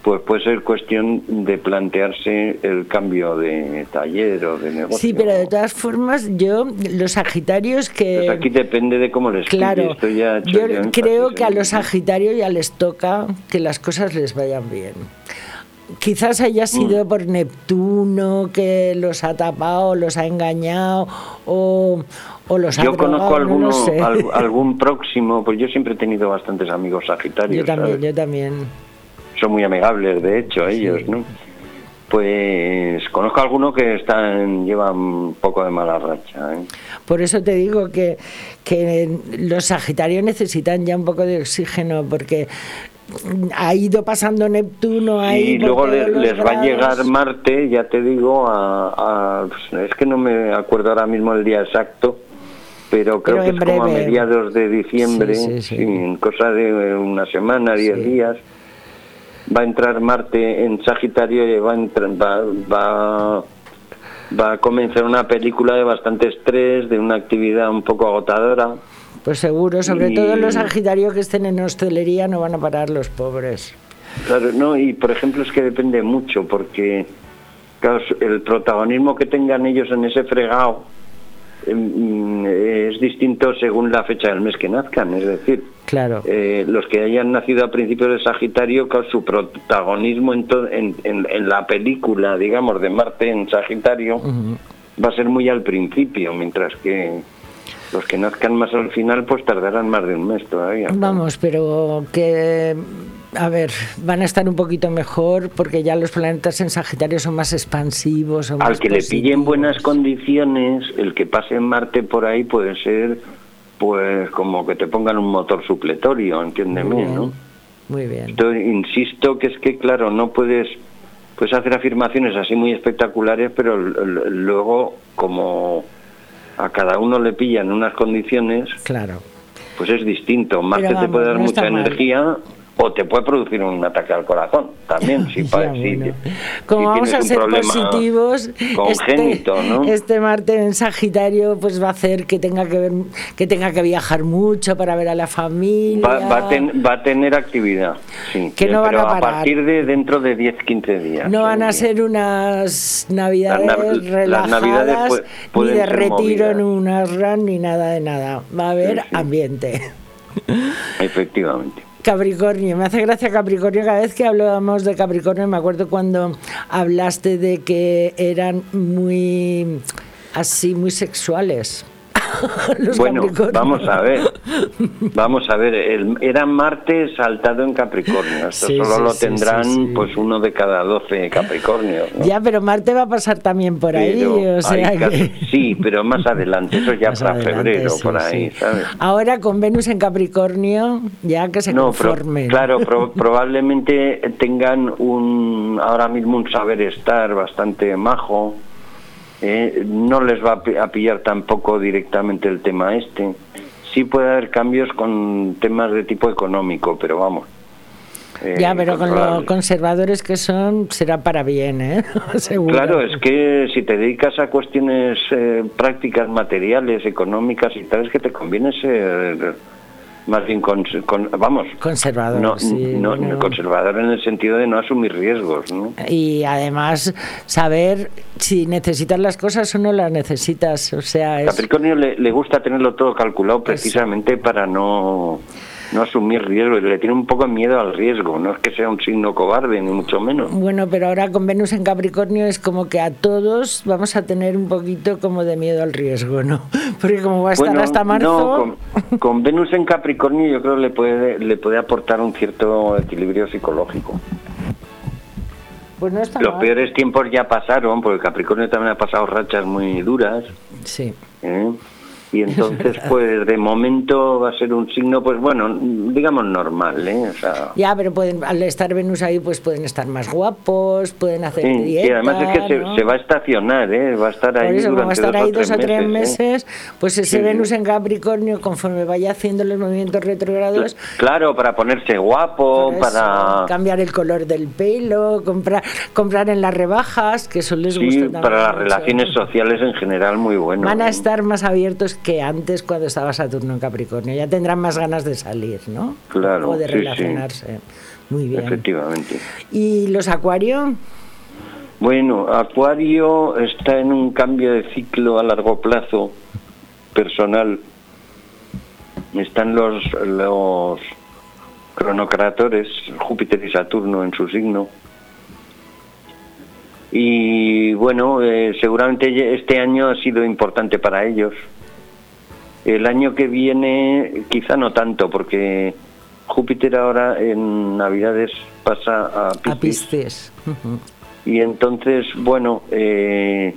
pues puede ser cuestión de plantearse el cambio de taller o de negocio. Sí, pero de todas formas, yo, los Sagitarios que... Pues aquí depende de cómo les Claro, yo creo que a los Sagitarios ya les toca que las cosas les vayan bien quizás haya sido mm. por Neptuno que los ha tapado, los ha engañado o, los ha Yo conozco algún próximo, pues yo siempre he tenido bastantes amigos sagitarios. Yo también, yo también. Son muy amigables, de hecho, ellos, ¿no? Pues conozco alguno que están llevan un poco de mala racha. ¿eh? Por eso te digo que, que los Sagitarios necesitan ya un poco de oxígeno, porque ha ido pasando Neptuno ahí. Y luego les, va a llegar Marte, ya te digo, a, es que no me acuerdo ahora mismo el día exacto, pero creo que es como a mediados de diciembre, en cosa de una semana, diez días. Va a entrar Marte en Sagitario y va a, va, va, va a comenzar una película de bastante estrés, de una actividad un poco agotadora pues seguro, sobre todo los sagitarios que estén en hostelería no van a parar los pobres. Claro, no, y por ejemplo es que depende mucho, porque el protagonismo que tengan ellos en ese fregado em, es distinto según la fecha del mes que nazcan, es decir, claro. Eh, los que hayan nacido a principios de Sagitario, su protagonismo en, en, la película, digamos, de Marte en Sagitario, va a ser muy al principio, mientras que los que nazcan más al final, pues tardarán más de un mes todavía. Vamos, pero que a ver, van a estar un poquito mejor porque ya los planetas en Sagitario son más expansivos. Al que le pillen buenas condiciones, el que pase en Marte por ahí puede ser, pues, como que te pongan un motor supletorio, entiéndeme, ¿no? Muy bien. Entonces, insisto que es que, claro, no puedes puedes hacer afirmaciones así muy espectaculares, pero luego como a cada uno le pillan unas condiciones, claro. pues es distinto. Más que te puede dar mucha energía, o te puede producir un ataque al corazón también si, como vamos a ser positivos congénito, este, ¿no? este Marte en Sagitario pues va a hacer que tenga que ver que tenga que viajar mucho para ver a la familia. Va, va, a, tener actividad sí que no van pero a, partir de dentro de 10 15 días no van a ser unas navidades relajadas ni de retiro en unas run ni nada de nada. Va a haber ambiente. Efectivamente Capricornio, me hace gracia Capricornio, cada vez que hablábamos de Capricornio me acuerdo cuando hablaste de que eran muy así, muy sexuales. bueno, vamos a ver. Vamos a ver, el, era Marte saltado en Capricornio. Esto solo lo tendrán pues uno de cada doce Capricornios. Ya, pero Marte va a pasar también por ahí. O sea Sí, pero más adelante, eso ya para febrero, por ahí, ¿sabes? Ahora con Venus en Capricornio, ya que se no, claro, probablemente tengan un ahora mismo un saber estar bastante majo eh, no les va a pillar tampoco directamente el tema este. Sí puede haber cambios con temas de tipo económico, pero vamos. Eh, ya, pero con los conservadores que son, será para bien, ¿eh? Claro, es que si te dedicas a cuestiones eh, prácticas, materiales, económicas y tal, es que te conviene ser más bien con, vamos conservador no, sí, conservador en el sentido de no asumir riesgos ¿no? y además saber si necesitas las cosas o no las necesitas o sea Capricornio le, le gusta tenerlo todo calculado precisamente para no no asumir riesgo, le tiene un poco miedo al riesgo, no es que sea un signo cobarde, ni mucho menos. Bueno, pero ahora con Venus en Capricornio es como que a todos vamos a tener un poquito como de miedo al riesgo, ¿no? Porque como va a estar hasta marzo... No, con, Venus en Capricornio yo creo que le puede, le puede aportar un cierto equilibrio psicológico. Pues no está Los peores tiempos ya pasaron, porque Capricornio también ha pasado rachas muy duras. Sí. ¿eh? Y entonces pues de momento va a ser un signo pues bueno digamos normal ¿eh? ya pero pueden al estar Venus ahí pues pueden estar más guapos pueden hacer sí, dieta y además es que se, va a estacionar ¿eh? va a estar ahí eso, durante va a estar ahí dos, o tres meses, ¿eh? pues ese Venus en Capricornio conforme vaya haciendo los movimientos retrogrados claro para ponerse guapo para cambiar el color del pelo comprar comprar en las rebajas que eso les sí, gusta para las relaciones sociales en general muy bueno van a estar más abiertos que antes cuando estaba Saturno en Capricornio. Ya tendrán más ganas de salir, ¿no? Claro. O de relacionarse. Muy bien. Efectivamente. ¿Y los Acuario? Bueno, Acuario está en un cambio de ciclo a largo plazo personal. Están los, los cronocratores, Júpiter y Saturno en su signo. Y bueno, eh, seguramente este año ha sido importante para ellos el año que viene quizá no tanto, porque Júpiter ahora en Navidades pasa a Pisces. Y entonces, bueno, eh,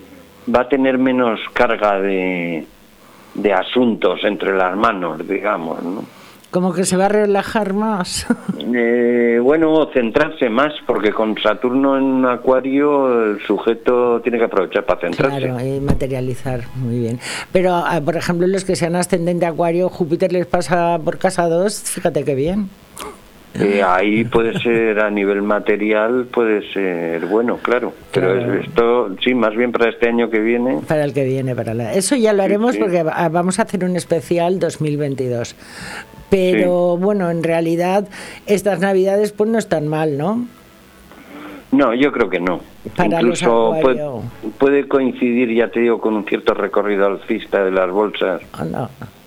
va a tener menos carga de, de asuntos entre las manos, digamos, ¿no? Como que se va a relajar más. Eh, bueno, centrarse más, porque con Saturno en Acuario el sujeto tiene que aprovechar para centrarse. Claro, y materializar, muy bien. Pero, ah, por ejemplo, los que sean ascendente Acuario, Júpiter les pasa por casa 2, fíjate qué bien. Eh, ahí puede ser a nivel material, puede ser bueno, claro. Pero esto, sí, más bien para este año que viene. Para el que viene, para la... Eso ya lo haremos porque vamos a hacer un especial 2022. Pero bueno, en realidad estas navidades pues no están mal, ¿no? No, yo creo que no. Incluso puede, coincidir, ya te digo, con un cierto recorrido alcista de las bolsas.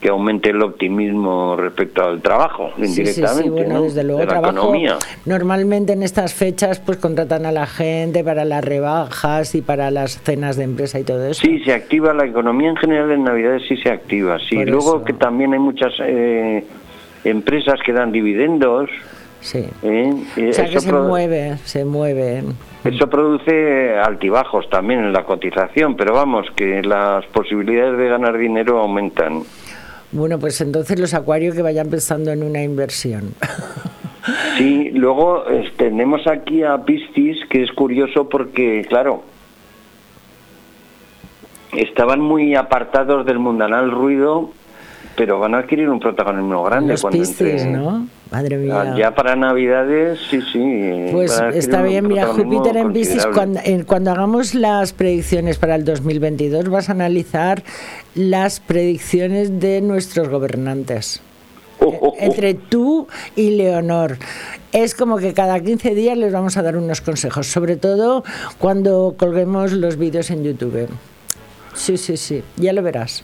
Que aumente el optimismo respecto al trabajo, indirectamente. Sí, bueno, desde luego, de la economía. Normalmente en estas fechas pues contratan a la gente para las rebajas y para las cenas de empresa y todo eso. Sí, se activa la economía en general en Navidades, sí se activa. Sí, luego que también hay muchas eh, empresas que dan dividendos. Sí. ¿eh? O sea que se mueve, se mueve. Eso produce altibajos también en la cotización, pero vamos, que las posibilidades de ganar dinero aumentan. Bueno, pues entonces los acuarios que vayan pensando en una inversión. Sí, luego tenemos aquí a Piscis, que es curioso porque, claro, estaban muy apartados del mundanal ruido, pero van a adquirir un protagonismo grande Los cuando Piscis, entre- ¿no? Madre mía. Ah, Ya para Navidades, sí, sí. Pues está bien, mira, Júpiter en Piscis, cuando, cuando hagamos las predicciones para el 2022, vas a analizar las predicciones de nuestros gobernantes. Oh, oh, oh. Entre tú y Leonor. Es como que cada 15 días les vamos a dar unos consejos, sobre todo cuando colguemos los vídeos en YouTube. Sí, sí, sí, ya lo verás.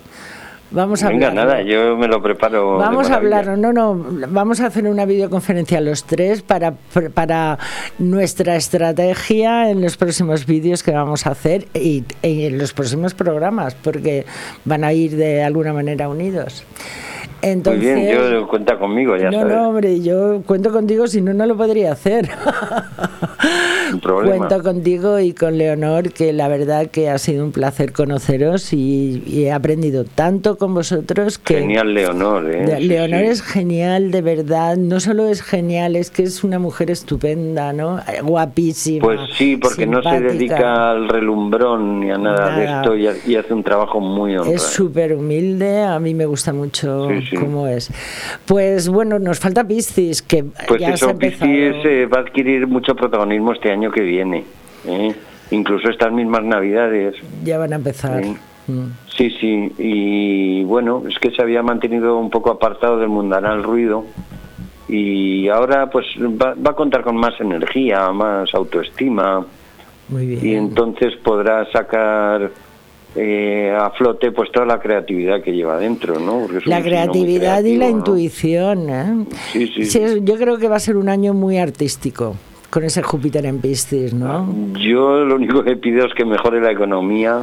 Vamos a Venga, hablarlo. nada, yo me lo preparo. Vamos a hablar, no, no, vamos a hacer una videoconferencia los tres para, para nuestra estrategia en los próximos vídeos que vamos a hacer y, y en los próximos programas, porque van a ir de alguna manera unidos. Entonces, Muy bien, yo cuenta conmigo, ya no, sabes. no, hombre, yo cuento contigo, si no, no lo podría hacer. Cuento contigo y con Leonor, que la verdad que ha sido un placer conoceros y, y he aprendido tanto con vosotros que... Genial, Leonor. ¿eh? Sí, Leonor sí. es genial, de verdad. No solo es genial, es que es una mujer estupenda, ¿no? Guapísima. Pues sí, porque no se dedica al relumbrón ni a nada, de esto y, ha- y hace un trabajo muy honrado. Es súper humilde, a mí me gusta mucho Sí, cómo es. Pues bueno, nos falta Piscis, que Pues ya eso, Piscis eh, va a adquirir mucho protagonismo este año que viene. ¿eh? Incluso estas mismas Navidades. Ya van a empezar. Sí. Mm. Sí, sí, y bueno, es que se había mantenido un poco apartado del mundanal ruido y ahora pues va, va a contar con más energía, más autoestima Muy bien. y entonces podrá sacar eh, a flote pues toda la creatividad que lleva dentro, ¿no? La creatividad y la intuición. ¿eh? Sí, sí, yo creo que va a ser un año muy artístico con ese Júpiter en Piscis, ¿no? Yo lo único que pido es que mejore la economía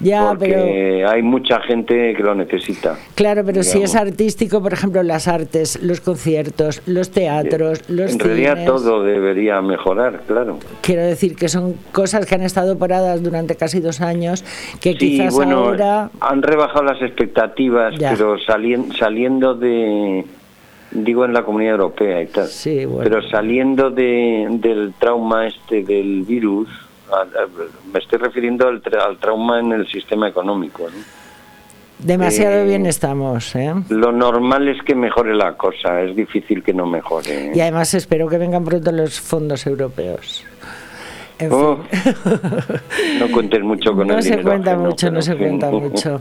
Ya, porque pero hay mucha gente que lo necesita. claro, pero si digamos. es artístico, por ejemplo, las artes, los conciertos, los teatros, los en realidad cines, todo debería mejorar, claro. quiero decir que son cosas que han estado paradas durante casi dos años, que Sí, quizás bueno, ahora han rebajado las expectativas, Ya. pero salien- saliendo de, digo en la Comunidad Europea y tal, Sí, bueno. pero saliendo de, del trauma este del virus, a- a- me estoy refiriendo al, tra- al trauma en el sistema económico. ¿no? demasiado eh, bien estamos, ¿eh? Lo normal es que mejore la cosa, es difícil que no mejore. ¿eh? Y además espero que vengan pronto los fondos europeos. En Oh, fin. no cuentes mucho con no el se cuenta ajeno, mucho, no se fin. cuenta mucho.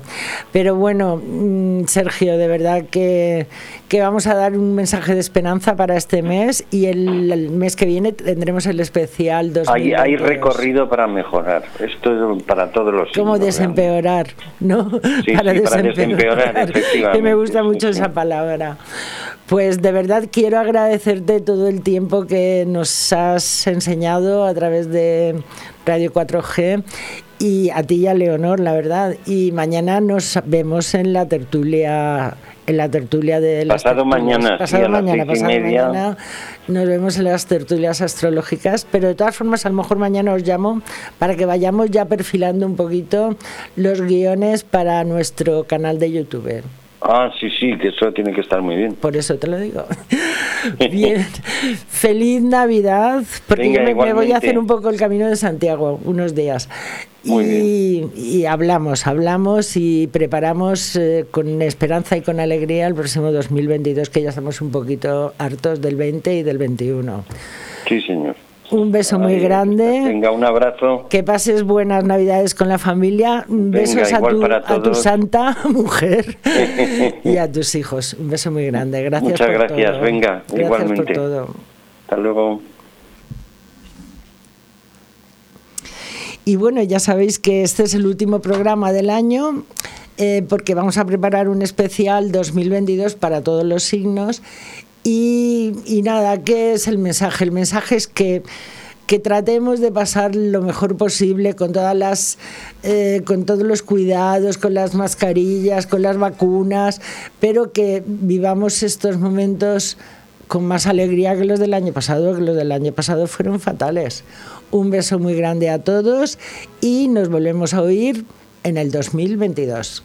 Pero bueno, mm, Sergio, de verdad que, que vamos a dar un mensaje de esperanza para este mes y el, el mes que viene tendremos el especial 2022. Hay, hay recorrido para mejorar. Esto es para todos los ¿Cómo signos, desempeorar? ¿No? Sí, sí, para desempeorar, efectivamente, Que me gusta sí, mucho sí. esa palabra. Pues de verdad quiero agradecerte todo el tiempo que nos has enseñado a través de Radio 4G y a ti y a Leonor, la verdad. Y mañana nos vemos en la tertulia en la tertulia de las Pasado tertulias. mañana, pasado mañana, pasado media. mañana nos vemos en las tertulias astrológicas, pero de todas formas a lo mejor mañana os llamo para que vayamos ya perfilando un poquito los guiones para nuestro canal de YouTube. Ah, sí, sí, que eso tiene que estar muy bien. Por eso te lo digo. Bien, feliz Navidad, porque Venga, yo me, me voy a hacer un poco el camino de Santiago unos días. Muy y, y hablamos, hablamos y preparamos eh, con esperanza y con alegría el próximo 2022, que ya estamos un poquito hartos del 20 y del 21. Sí, señor. Un beso muy grande. Venga, un abrazo. Que pases buenas navidades con la familia. Besos a tu, a santa mujer y a tus hijos. Un beso muy grande. Gracias Muchas por gracias, todo. venga, Gracias igualmente. por todo. Hasta luego. Y bueno, ya sabéis que este es el último programa del año. eh, porque vamos a preparar un especial 2022 para todos los signos. Y, nada, ¿qué es el mensaje? El mensaje es que que tratemos de pasar lo mejor posible con todas las eh, con todos los cuidados con las mascarillas con las vacunas pero que vivamos estos momentos con más alegría que los del año pasado que los del año pasado fueron fatales un beso muy grande a todos y nos volvemos a oír en el 2022